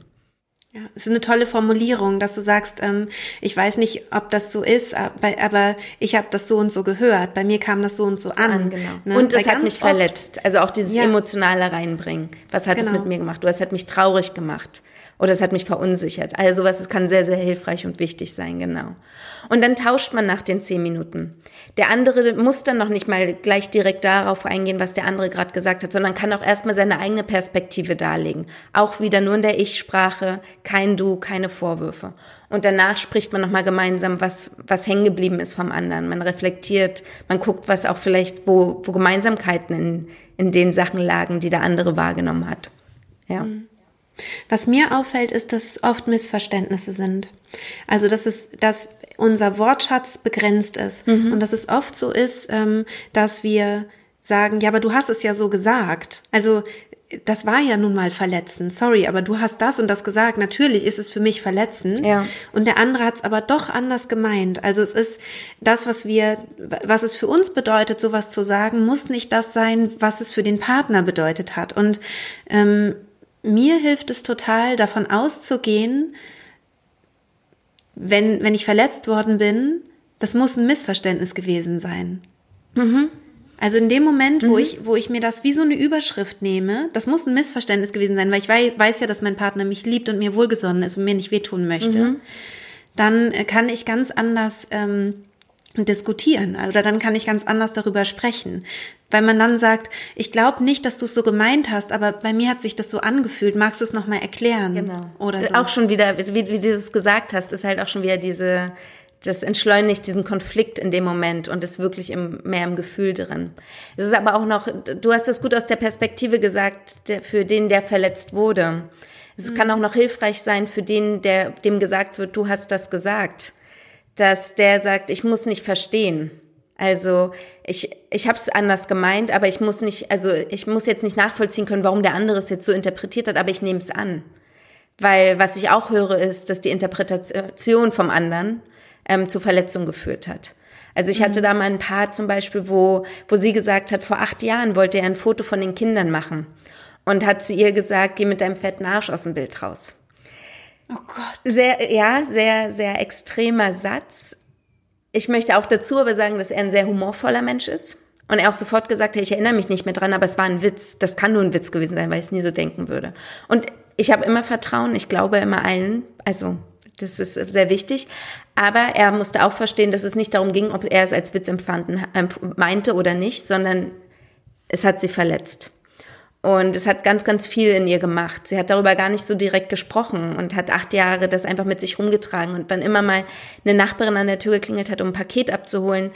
Ja, es ist eine tolle Formulierung, dass du sagst, ähm, ich weiß nicht, ob das so ist, aber, aber ich habe das so und so gehört. Bei mir kam das so und so an. an genau. Ne? Und es hat mich verletzt. Also auch dieses ja. emotionale reinbringen. Was hat genau. es mit mir gemacht? Du, es hat mich traurig gemacht oder es hat mich verunsichert. Also sowas, es kann sehr, sehr hilfreich und wichtig sein, genau. Und dann tauscht man nach den zehn Minuten. Der andere muss dann noch nicht mal gleich direkt darauf eingehen, was der andere gerade gesagt hat, sondern kann auch erstmal seine eigene Perspektive darlegen. Auch wieder nur in der Ich-Sprache, kein Du, keine Vorwürfe. Und danach spricht man nochmal gemeinsam, was, was hängen geblieben ist vom anderen. Man reflektiert, man guckt, was auch vielleicht, wo, wo Gemeinsamkeiten in, in den Sachen lagen, die der andere wahrgenommen hat. Ja. Mhm. Was mir auffällt, ist, dass es oft Missverständnisse sind. Also, dass es, dass unser Wortschatz begrenzt ist mhm. und dass es oft so ist, ähm, dass wir sagen, ja, aber du hast es ja so gesagt. Also, das war ja nun mal verletzend. Sorry, aber du hast das und das gesagt. Natürlich ist es für mich verletzend. Ja. Und der andere hat es aber doch anders gemeint. Also es ist das, was wir, was es für uns bedeutet, sowas zu sagen, muss nicht das sein, was es für den Partner bedeutet hat. Und ähm, mir hilft es total, davon auszugehen, wenn, wenn ich verletzt worden bin, das muss ein Missverständnis gewesen sein. Mhm. Also in dem Moment, mhm. wo ich, wo ich mir das wie so eine Überschrift nehme, das muss ein Missverständnis gewesen sein, weil ich weiß, weiß ja, dass mein Partner mich liebt und mir wohlgesonnen ist und mir nicht wehtun möchte, mhm. dann kann ich ganz anders ähm, diskutieren. Also dann kann ich ganz anders darüber sprechen. Weil man dann sagt, ich glaube nicht, dass du es so gemeint hast, aber bei mir hat sich das so angefühlt. Magst du es nochmal erklären? Genau. Oder so. Auch schon wieder, wie, wie du es gesagt hast, ist halt auch schon wieder diese, das entschleunigt diesen Konflikt in dem Moment und ist wirklich im, mehr im Gefühl drin. Es ist aber auch noch, du hast es gut aus der Perspektive gesagt, der, für den, der verletzt wurde. Es mhm. kann auch noch hilfreich sein für den, der, dem gesagt wird, du hast das gesagt dass der sagt, ich muss nicht verstehen. Also ich, ich habe es anders gemeint, aber ich muss nicht, also ich muss jetzt nicht nachvollziehen können, warum der andere es jetzt so interpretiert hat, aber ich nehme es an. Weil was ich auch höre, ist, dass die Interpretation vom anderen ähm, zu Verletzung geführt hat. Also ich hatte mhm. da mal ein Paar zum Beispiel, wo, wo sie gesagt hat, vor acht Jahren wollte er ein Foto von den Kindern machen und hat zu ihr gesagt, geh mit deinem fetten Arsch aus dem Bild raus. Oh Gott. Sehr, ja, sehr, sehr extremer Satz. Ich möchte auch dazu aber sagen, dass er ein sehr humorvoller Mensch ist. Und er auch sofort gesagt hat, ich erinnere mich nicht mehr dran, aber es war ein Witz. Das kann nur ein Witz gewesen sein, weil ich es nie so denken würde. Und ich habe immer Vertrauen, ich glaube immer allen. Also das ist sehr wichtig. Aber er musste auch verstehen, dass es nicht darum ging, ob er es als Witz empfanden, meinte oder nicht, sondern es hat sie verletzt. Und es hat ganz, ganz viel in ihr gemacht. Sie hat darüber gar nicht so direkt gesprochen und hat acht Jahre das einfach mit sich rumgetragen. Und wann immer mal eine Nachbarin an der Tür geklingelt hat, um ein Paket abzuholen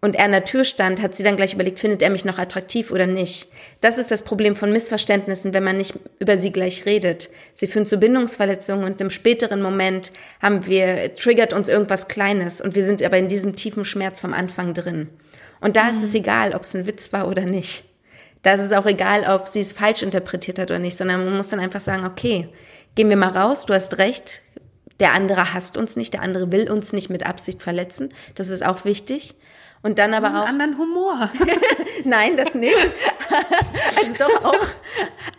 und er an der Tür stand, hat sie dann gleich überlegt, findet er mich noch attraktiv oder nicht. Das ist das Problem von Missverständnissen, wenn man nicht über sie gleich redet. Sie führen zu Bindungsverletzungen und im späteren Moment haben wir, triggert uns irgendwas Kleines und wir sind aber in diesem tiefen Schmerz vom Anfang drin. Und da mhm. ist es egal, ob es ein Witz war oder nicht. Da ist es auch egal, ob sie es falsch interpretiert hat oder nicht, sondern man muss dann einfach sagen, okay, gehen wir mal raus, du hast recht, der andere hasst uns nicht, der andere will uns nicht mit Absicht verletzen. Das ist auch wichtig. Und dann aber auch. Einen anderen Humor. Nein, das nicht. also doch auch.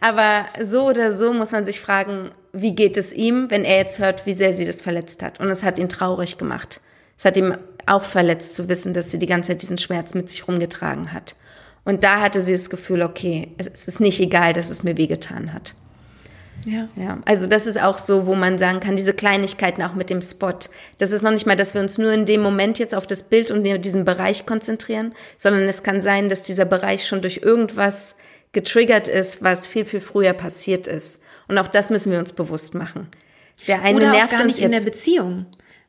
Aber so oder so muss man sich fragen, wie geht es ihm, wenn er jetzt hört, wie sehr sie das verletzt hat. Und es hat ihn traurig gemacht. Es hat ihm auch verletzt zu wissen, dass sie die ganze Zeit diesen Schmerz mit sich rumgetragen hat. Und da hatte sie das Gefühl, okay, es ist nicht egal, dass es mir wehgetan hat. Ja. ja. Also das ist auch so, wo man sagen kann, diese Kleinigkeiten auch mit dem Spot. Das ist noch nicht mal, dass wir uns nur in dem Moment jetzt auf das Bild und diesen Bereich konzentrieren, sondern es kann sein, dass dieser Bereich schon durch irgendwas getriggert ist, was viel, viel früher passiert ist. Und auch das müssen wir uns bewusst machen. Der eine Oder nervt gar nicht in der Beziehung.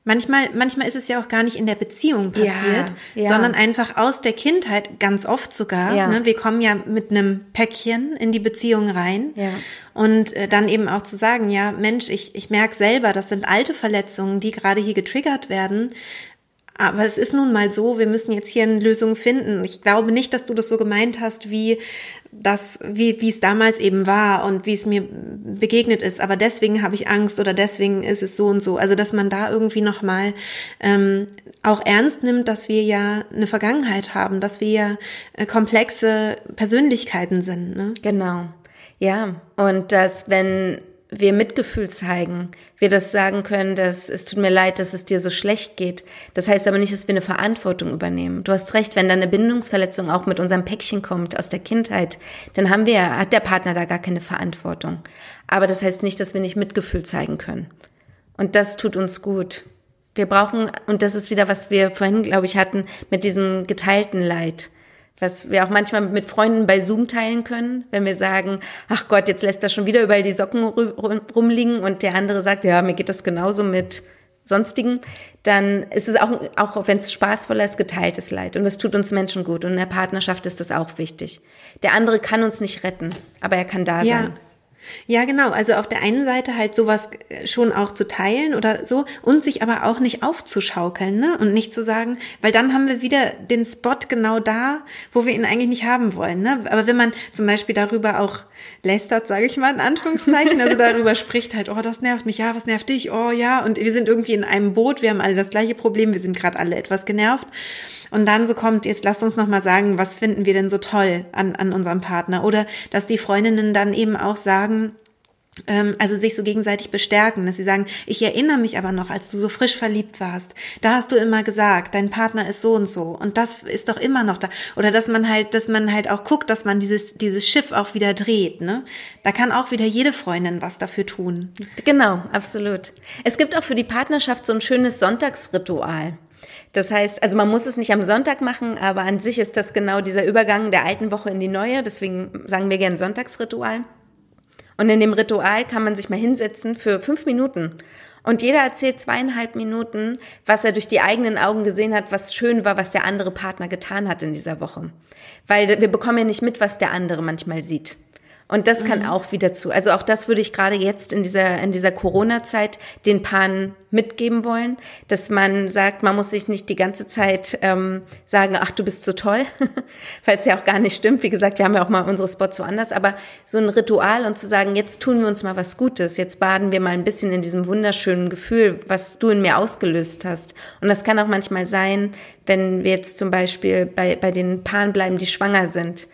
Manchmal, manchmal ist es ja auch gar nicht in der Beziehung passiert, ja, ja. sondern einfach aus der Kindheit, ganz oft sogar. Ja. Ne? Wir kommen ja mit einem Päckchen in die Beziehung rein. Und äh, dann eben auch zu sagen, ja, Mensch, ich, ich merke selber, das sind alte Verletzungen, die gerade hier getriggert werden. Aber es ist nun mal so, wir müssen jetzt hier eine Lösung finden. Ich glaube nicht, dass du das so gemeint hast, wie das, wie, wie es damals eben war und wie es mir begegnet ist. Aber deswegen habe ich Angst oder deswegen ist es so und so. Also, dass man da irgendwie nochmal ähm, auch ernst nimmt, dass wir ja eine Vergangenheit haben, dass wir ja äh, komplexe Persönlichkeiten sind. Ne? Genau. Ja, und dass wenn wir Mitgefühl zeigen, wir das sagen können, dass es tut mir leid, dass es dir so schlecht geht. Das heißt aber nicht, dass wir eine Verantwortung übernehmen. Du hast recht, wenn da eine Bindungsverletzung auch mit unserem Päckchen kommt aus der Kindheit, dann haben wir, hat der Partner da gar keine Verantwortung. Aber das heißt nicht, dass wir nicht Mitgefühl zeigen können. Und das tut uns gut. Wir brauchen, und das ist wieder, was wir vorhin, glaube ich, hatten, mit diesem geteilten Leid was wir auch manchmal mit Freunden bei Zoom teilen können, wenn wir sagen, ach Gott, jetzt lässt er schon wieder überall die Socken rumliegen und der andere sagt, ja, mir geht das genauso mit sonstigen, dann ist es auch, auch wenn es spaßvoller ist, geteiltes Leid. Und das tut uns Menschen gut. Und in der Partnerschaft ist das auch wichtig. Der andere kann uns nicht retten, aber er kann da ja. sein. Ja, genau. Also auf der einen Seite halt sowas äh, schon auch zu teilen oder so und sich aber auch nicht aufzuschaukeln, ne? Und nicht zu sagen, weil dann haben wir wieder den Spot genau da, wo wir ihn eigentlich nicht haben wollen, ne? Aber wenn man zum Beispiel darüber auch lästert, sage ich mal in Anführungszeichen, also darüber spricht halt, oh, das nervt mich, ja, was nervt dich, oh ja, und wir sind irgendwie in einem Boot, wir haben alle das gleiche Problem, wir sind gerade alle etwas genervt und dann so kommt, jetzt lasst uns noch mal sagen, was finden wir denn so toll an, an unserem Partner? Oder dass die Freundinnen dann eben auch sagen, ähm, also sich so gegenseitig bestärken, dass sie sagen, ich erinnere mich aber noch, als du so frisch verliebt warst, da hast du immer gesagt, dein Partner ist so und so und das ist doch immer noch da. Oder dass man halt, dass man halt auch guckt, dass man dieses, dieses Schiff auch wieder dreht, ne? Da kann auch wieder jede Freundin was dafür tun. Genau, absolut. Es gibt auch für die Partnerschaft so ein schönes Sonntagsritual. Das heißt, also man muss es nicht am Sonntag machen, aber an sich ist das genau dieser Übergang der alten Woche in die neue. Deswegen sagen wir gern Sonntagsritual. Und in dem Ritual kann man sich mal hinsetzen für fünf Minuten. Und jeder erzählt zweieinhalb Minuten, was er durch die eigenen Augen gesehen hat, was schön war, was der andere Partner getan hat in dieser Woche. Weil wir bekommen ja nicht mit, was der andere manchmal sieht. Und das kann mhm. auch wieder zu. Also auch das würde ich gerade jetzt in dieser, in dieser Corona-Zeit den Paaren mitgeben wollen, dass man sagt, man muss sich nicht die ganze Zeit ähm, sagen, ach, du bist so toll, es ja auch gar nicht stimmt. Wie gesagt, wir haben ja auch mal unsere Spots woanders, aber so ein Ritual und zu sagen, jetzt tun wir uns mal was Gutes, jetzt baden wir mal ein bisschen in diesem wunderschönen Gefühl, was du in mir ausgelöst hast. Und das kann auch manchmal sein, wenn wir jetzt zum Beispiel bei, bei den Paaren bleiben, die schwanger sind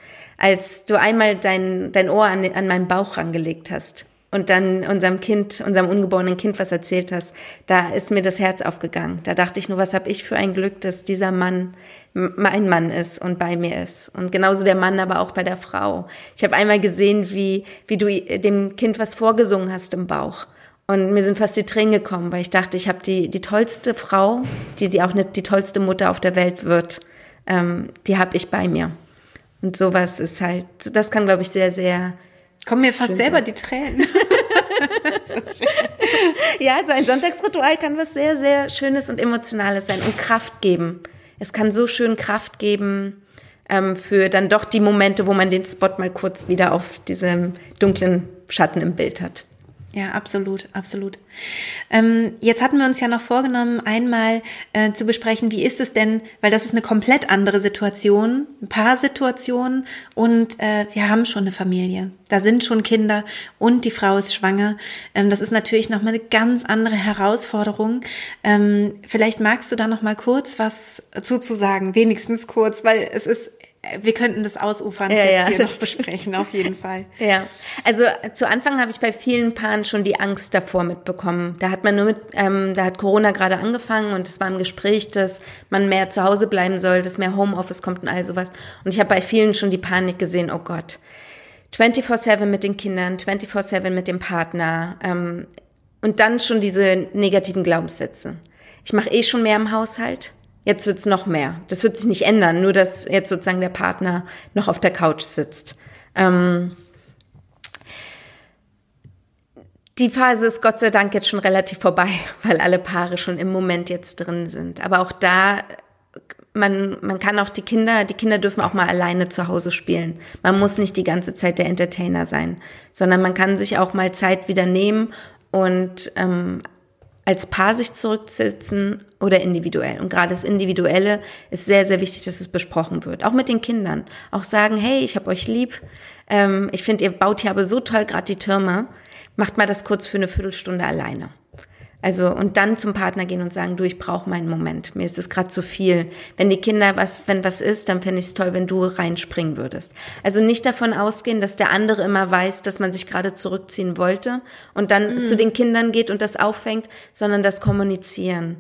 als du einmal dein, dein Ohr an, an meinen Bauch angelegt hast und dann unserem Kind, unserem ungeborenen Kind was erzählt hast, da ist mir das Herz aufgegangen. Da dachte ich nur, was habe ich für ein Glück, dass dieser Mann mein Mann ist und bei mir ist. Und genauso der Mann aber auch bei der Frau. Ich habe einmal gesehen, wie, wie du dem Kind was vorgesungen hast im Bauch. Und mir sind fast die Tränen gekommen, weil ich dachte, ich habe die, die tollste Frau, die, die auch nicht die tollste Mutter auf der Welt wird, ähm, die habe ich bei mir. Und sowas ist halt, das kann, glaube ich, sehr, sehr. Kommen mir fast selber sein. die Tränen. so ja, so ein Sonntagsritual kann was sehr, sehr Schönes und Emotionales sein und Kraft geben. Es kann so schön Kraft geben ähm, für dann doch die Momente, wo man den Spot mal kurz wieder auf diesem dunklen Schatten im Bild hat. Ja, absolut, absolut. Ähm, jetzt hatten wir uns ja noch vorgenommen, einmal äh, zu besprechen, wie ist es denn, weil das ist eine komplett andere Situation, ein paar Situationen und äh, wir haben schon eine Familie. Da sind schon Kinder und die Frau ist schwanger. Ähm, das ist natürlich nochmal eine ganz andere Herausforderung. Ähm, vielleicht magst du da nochmal kurz was zuzusagen, wenigstens kurz, weil es ist wir könnten das ausufern ja, ja, hier noch besprechen, auf jeden Fall. Ja, also zu Anfang habe ich bei vielen Paaren schon die Angst davor mitbekommen. Da hat man nur mit, ähm, da hat Corona gerade angefangen und es war im Gespräch, dass man mehr zu Hause bleiben soll, dass mehr Homeoffice kommt und all sowas. Und ich habe bei vielen schon die Panik gesehen, oh Gott, 24-7 mit den Kindern, 24-7 mit dem Partner ähm, und dann schon diese negativen Glaubenssätze. Ich mache eh schon mehr im Haushalt, jetzt wird's noch mehr. Das wird sich nicht ändern, nur dass jetzt sozusagen der Partner noch auf der Couch sitzt. Ähm, die Phase ist Gott sei Dank jetzt schon relativ vorbei, weil alle Paare schon im Moment jetzt drin sind. Aber auch da man, man kann auch die Kinder, die Kinder dürfen auch mal alleine zu Hause spielen. Man muss nicht die ganze Zeit der Entertainer sein, sondern man kann sich auch mal Zeit wieder nehmen und ähm, als Paar sich zurücksetzen oder individuell. Und gerade das Individuelle ist sehr, sehr wichtig, dass es besprochen wird. Auch mit den Kindern. Auch sagen, hey, ich hab euch lieb. Ähm, ich finde, ihr baut hier aber so toll gerade die Türme. Macht mal das kurz für eine Viertelstunde alleine. Also und dann zum Partner gehen und sagen, du, ich brauche meinen Moment. Mir ist es gerade zu viel. Wenn die Kinder was, wenn was ist, dann fände ich es toll, wenn du reinspringen würdest. Also nicht davon ausgehen, dass der andere immer weiß, dass man sich gerade zurückziehen wollte und dann mhm. zu den Kindern geht und das auffängt, sondern das kommunizieren.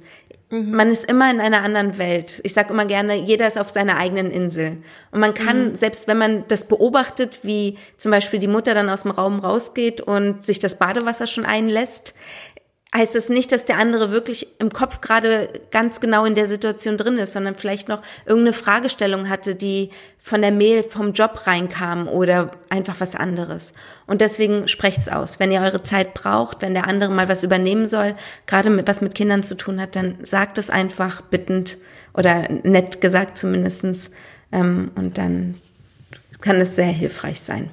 Mhm. Man ist immer in einer anderen Welt. Ich sage immer gerne, jeder ist auf seiner eigenen Insel. Und man kann, mhm. selbst wenn man das beobachtet, wie zum Beispiel die Mutter dann aus dem Raum rausgeht und sich das Badewasser schon einlässt, heißt es nicht, dass der andere wirklich im Kopf gerade ganz genau in der Situation drin ist, sondern vielleicht noch irgendeine Fragestellung hatte, die von der Mail vom Job reinkam oder einfach was anderes. Und deswegen sprecht's aus. Wenn ihr eure Zeit braucht, wenn der andere mal was übernehmen soll, gerade mit, was mit Kindern zu tun hat, dann sagt es einfach bittend oder nett gesagt zumindestens. Ähm, und dann kann es sehr hilfreich sein.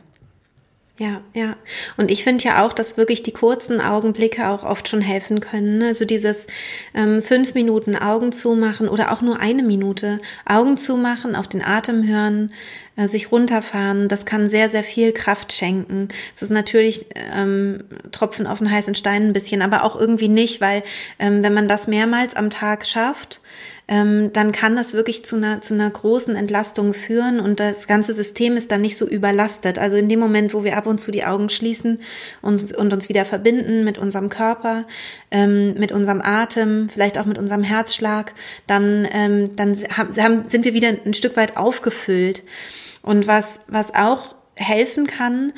Ja, ja. Und ich finde ja auch, dass wirklich die kurzen Augenblicke auch oft schon helfen können. Ne? Also dieses ähm, fünf Minuten Augen zumachen oder auch nur eine Minute Augen zumachen, auf den Atem hören, äh, sich runterfahren, das kann sehr, sehr viel Kraft schenken. Es ist natürlich ähm, Tropfen auf den heißen Stein ein bisschen, aber auch irgendwie nicht, weil ähm, wenn man das mehrmals am Tag schafft, ähm, dann kann das wirklich zu einer, zu einer großen Entlastung führen und das ganze System ist dann nicht so überlastet. Also in dem Moment, wo wir ab und zu die Augen schließen und, und uns wieder verbinden mit unserem Körper, ähm, mit unserem Atem, vielleicht auch mit unserem Herzschlag, dann, ähm, dann haben, sind wir wieder ein Stück weit aufgefüllt. Und was, was auch helfen kann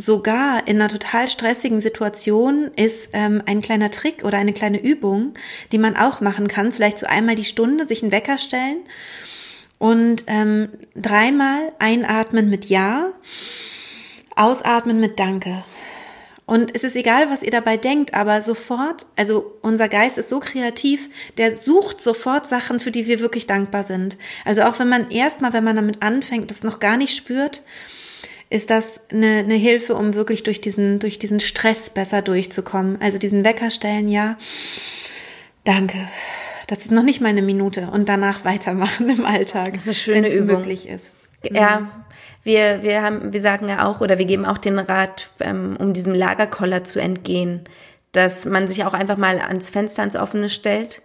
sogar in einer total stressigen Situation ist ähm, ein kleiner Trick oder eine kleine Übung, die man auch machen kann. Vielleicht so einmal die Stunde sich einen Wecker stellen und ähm, dreimal einatmen mit Ja, ausatmen mit Danke. Und es ist egal, was ihr dabei denkt, aber sofort, also unser Geist ist so kreativ, der sucht sofort Sachen, für die wir wirklich dankbar sind. Also auch wenn man erstmal, wenn man damit anfängt, das noch gar nicht spürt, ist das eine, eine Hilfe, um wirklich durch diesen, durch diesen Stress besser durchzukommen. Also diesen Wecker stellen, ja. Danke. Das ist noch nicht mal eine Minute und danach weitermachen im Alltag. Das ist eine schöne Übung. möglich ist. Ja, wir, wir haben, wir sagen ja auch oder wir geben auch den Rat, ähm, um diesem Lagerkoller zu entgehen, dass man sich auch einfach mal ans Fenster, ans offene stellt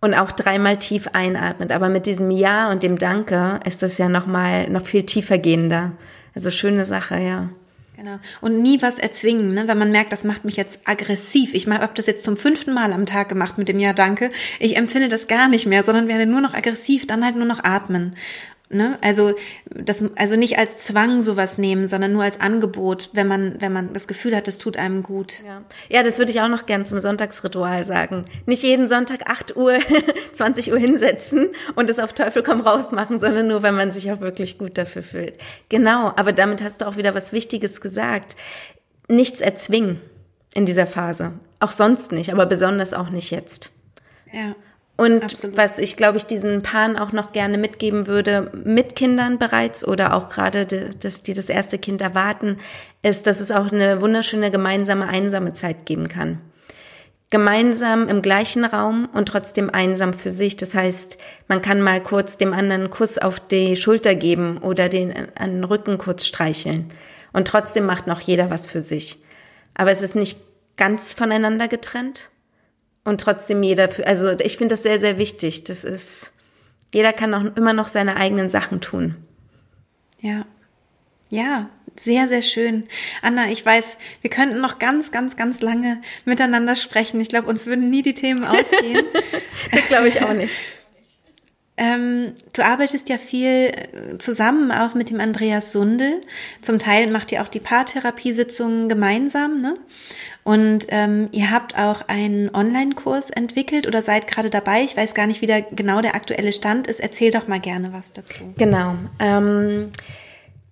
und auch dreimal tief einatmet. Aber mit diesem Ja und dem Danke ist das ja noch mal noch viel tiefer gehender. Also schöne Sache, ja. Genau. Und nie was erzwingen, ne? wenn man merkt, das macht mich jetzt aggressiv. Ich habe das jetzt zum fünften Mal am Tag gemacht mit dem Ja, danke. Ich empfinde das gar nicht mehr, sondern werde nur noch aggressiv, dann halt nur noch atmen. Ne? Also das, also nicht als Zwang sowas nehmen, sondern nur als Angebot, wenn man, wenn man das Gefühl hat, es tut einem gut. Ja, ja das würde ich auch noch gern zum Sonntagsritual sagen. Nicht jeden Sonntag 8 Uhr, 20 Uhr hinsetzen und es auf Teufel komm raus machen, sondern nur, wenn man sich auch wirklich gut dafür fühlt. Genau, aber damit hast du auch wieder was Wichtiges gesagt. Nichts erzwingen in dieser Phase. Auch sonst nicht, aber besonders auch nicht jetzt. Ja. Und Absolut. was ich, glaube ich, diesen Paaren auch noch gerne mitgeben würde, mit Kindern bereits oder auch gerade, dass die das erste Kind erwarten, ist, dass es auch eine wunderschöne gemeinsame einsame Zeit geben kann. Gemeinsam im gleichen Raum und trotzdem einsam für sich. Das heißt, man kann mal kurz dem anderen einen Kuss auf die Schulter geben oder den an den Rücken kurz streicheln. Und trotzdem macht noch jeder was für sich. Aber es ist nicht ganz voneinander getrennt und trotzdem jeder, also ich finde das sehr, sehr wichtig. Das ist, jeder kann auch immer noch seine eigenen Sachen tun. Ja. Ja, sehr, sehr schön. Anna, ich weiß, wir könnten noch ganz, ganz, ganz lange miteinander sprechen. Ich glaube, uns würden nie die Themen ausgehen. das glaube ich auch nicht. Ähm, du arbeitest ja viel äh, zusammen auch mit dem Andreas Sundel. Zum Teil macht ihr auch die Paartherapiesitzungen gemeinsam, ne? Und ähm, ihr habt auch einen Online-Kurs entwickelt oder seid gerade dabei. Ich weiß gar nicht, wie der genau der aktuelle Stand ist. Erzähl doch mal gerne was dazu. Genau. Ähm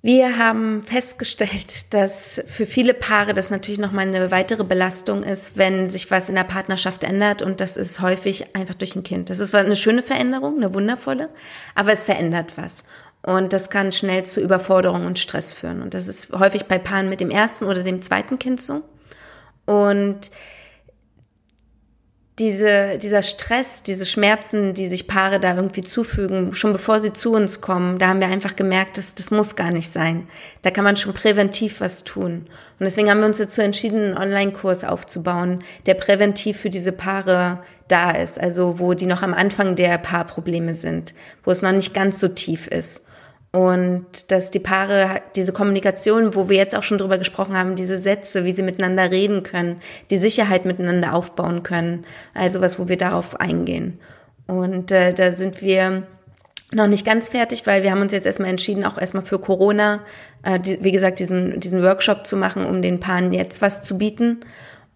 wir haben festgestellt, dass für viele Paare das natürlich nochmal eine weitere Belastung ist, wenn sich was in der Partnerschaft ändert und das ist häufig einfach durch ein Kind. Das ist eine schöne Veränderung, eine wundervolle, aber es verändert was. Und das kann schnell zu Überforderung und Stress führen. Und das ist häufig bei Paaren mit dem ersten oder dem zweiten Kind so. Und diese, dieser Stress, diese Schmerzen, die sich Paare da irgendwie zufügen, schon bevor sie zu uns kommen, da haben wir einfach gemerkt, dass das muss gar nicht sein. Da kann man schon präventiv was tun. Und deswegen haben wir uns dazu entschieden, einen Online-Kurs aufzubauen, der präventiv für diese Paare da ist. Also wo die noch am Anfang der Paarprobleme sind, wo es noch nicht ganz so tief ist. Und dass die Paare diese Kommunikation, wo wir jetzt auch schon drüber gesprochen haben, diese Sätze, wie sie miteinander reden können, die Sicherheit miteinander aufbauen können, also was, wo wir darauf eingehen. Und äh, da sind wir noch nicht ganz fertig, weil wir haben uns jetzt erstmal entschieden, auch erstmal für Corona, äh, die, wie gesagt, diesen, diesen Workshop zu machen, um den Paaren jetzt was zu bieten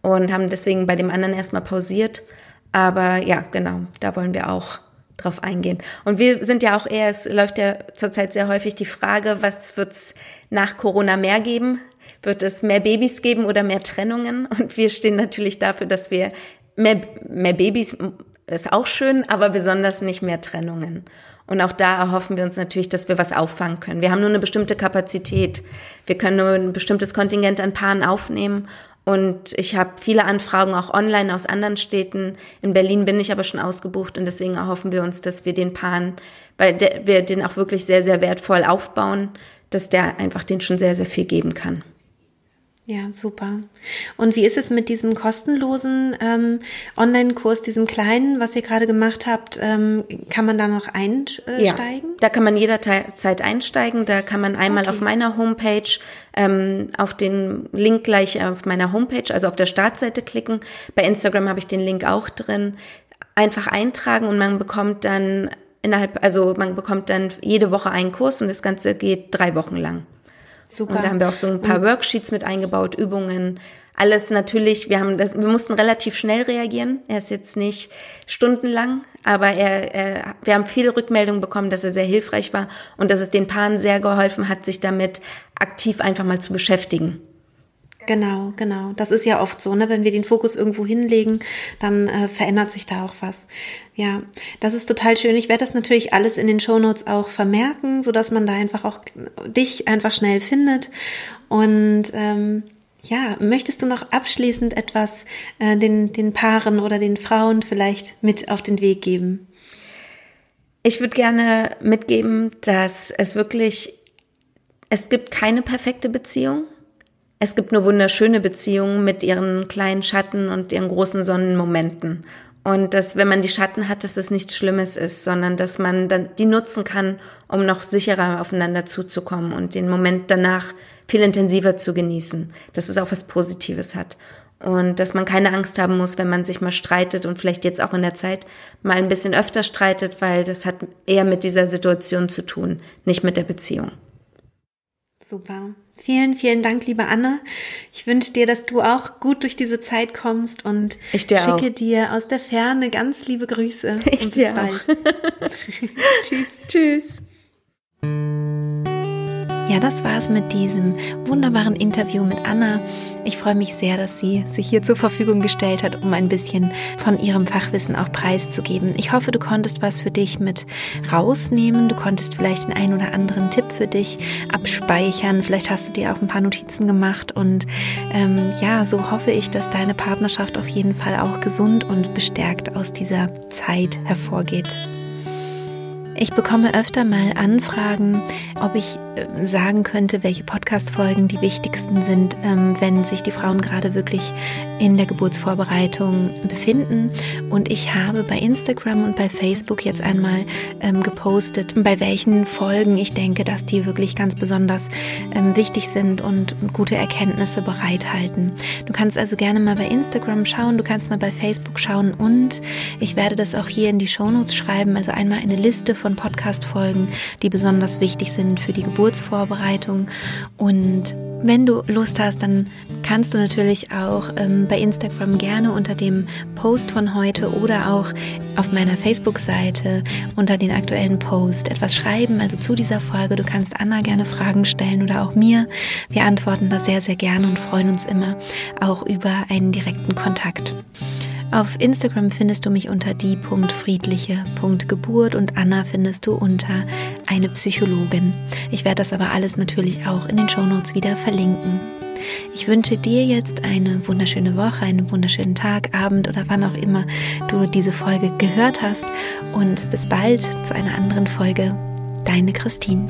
und haben deswegen bei dem anderen erstmal pausiert. Aber ja, genau, da wollen wir auch drauf eingehen. Und wir sind ja auch eher, es läuft ja zurzeit sehr häufig die Frage, was wird's nach Corona mehr geben? Wird es mehr Babys geben oder mehr Trennungen? Und wir stehen natürlich dafür, dass wir mehr, mehr Babys ist auch schön, aber besonders nicht mehr Trennungen. Und auch da erhoffen wir uns natürlich, dass wir was auffangen können. Wir haben nur eine bestimmte Kapazität. Wir können nur ein bestimmtes Kontingent an Paaren aufnehmen und ich habe viele Anfragen auch online aus anderen Städten. In Berlin bin ich aber schon ausgebucht und deswegen erhoffen wir uns, dass wir den Paaren, weil wir den auch wirklich sehr, sehr wertvoll aufbauen, dass der einfach den schon sehr, sehr viel geben kann. Ja, super. Und wie ist es mit diesem kostenlosen ähm, Online-Kurs, diesem kleinen, was ihr gerade gemacht habt? Ähm, kann man da noch einsteigen? Ja, da kann man jederzeit einsteigen. Da kann man einmal okay. auf meiner Homepage ähm, auf den Link gleich auf meiner Homepage, also auf der Startseite klicken. Bei Instagram habe ich den Link auch drin. Einfach eintragen und man bekommt dann innerhalb, also man bekommt dann jede Woche einen Kurs und das Ganze geht drei Wochen lang. Super. Und da haben wir auch so ein paar Worksheets mit eingebaut, Übungen. Alles natürlich, wir haben das, wir mussten relativ schnell reagieren. Er ist jetzt nicht stundenlang, aber er, er, wir haben viele Rückmeldungen bekommen, dass er sehr hilfreich war und dass es den Paaren sehr geholfen hat, sich damit aktiv einfach mal zu beschäftigen. Genau, genau. Das ist ja oft so, ne? Wenn wir den Fokus irgendwo hinlegen, dann äh, verändert sich da auch was. Ja, das ist total schön. Ich werde das natürlich alles in den Shownotes auch vermerken, so dass man da einfach auch dich einfach schnell findet. Und ähm, ja, möchtest du noch abschließend etwas äh, den, den Paaren oder den Frauen vielleicht mit auf den Weg geben? Ich würde gerne mitgeben, dass es wirklich, es gibt keine perfekte Beziehung es gibt nur wunderschöne Beziehungen mit ihren kleinen Schatten und ihren großen Sonnenmomenten. Und dass, wenn man die Schatten hat, dass es nichts Schlimmes ist, sondern dass man dann die nutzen kann, um noch sicherer aufeinander zuzukommen und den Moment danach viel intensiver zu genießen, dass es auch was Positives hat. Und dass man keine Angst haben muss, wenn man sich mal streitet und vielleicht jetzt auch in der Zeit mal ein bisschen öfter streitet, weil das hat eher mit dieser Situation zu tun, nicht mit der Beziehung. Super. Vielen, vielen Dank, liebe Anne. Ich wünsche dir, dass du auch gut durch diese Zeit kommst und ich dir schicke auch. dir aus der Ferne ganz liebe Grüße. Ich und bis bald. Tschüss. Tschüss. Ja, das war's mit diesem wunderbaren Interview mit Anna. Ich freue mich sehr, dass sie sich hier zur Verfügung gestellt hat, um ein bisschen von ihrem Fachwissen auch preiszugeben. Ich hoffe, du konntest was für dich mit rausnehmen. Du konntest vielleicht den einen oder anderen Tipp für dich abspeichern. Vielleicht hast du dir auch ein paar Notizen gemacht. Und ähm, ja, so hoffe ich, dass deine Partnerschaft auf jeden Fall auch gesund und bestärkt aus dieser Zeit hervorgeht. Ich bekomme öfter mal Anfragen, ob ich sagen könnte, welche Podcast-Folgen die wichtigsten sind, ähm, wenn sich die Frauen gerade wirklich in der Geburtsvorbereitung befinden. Und ich habe bei Instagram und bei Facebook jetzt einmal ähm, gepostet, bei welchen Folgen ich denke, dass die wirklich ganz besonders ähm, wichtig sind und, gute Erkenntnisse bereithalten. Du kannst also gerne mal bei Instagram schauen, du kannst mal bei Facebook schauen und ich werde das auch hier in die Shownotes schreiben, also einmal eine Liste von Podcast-Folgen, die besonders wichtig sind für die Geburtsvorbereitung und wenn du Lust hast, dann kannst du natürlich auch ähm, bei Instagram gerne unter dem Post von heute oder auch auf meiner Facebook-Seite unter den aktuellen Post etwas schreiben, also zu dieser Folge. Du kannst Anna gerne Fragen stellen oder auch mir. Wir antworten da sehr, sehr gerne und freuen uns immer auch über einen direkten Kontakt. Auf Instagram findest du mich unter die.friedliche.geburt und Anna findest du unter eine Psychologin. Ich werde das aber alles natürlich auch in den Shownotes wieder verlinken. Ich wünsche dir jetzt eine wunderschöne Woche, einen wunderschönen Tag, Abend oder wann auch immer du diese Folge gehört hast und bis bald zu einer anderen Folge. Deine Christine.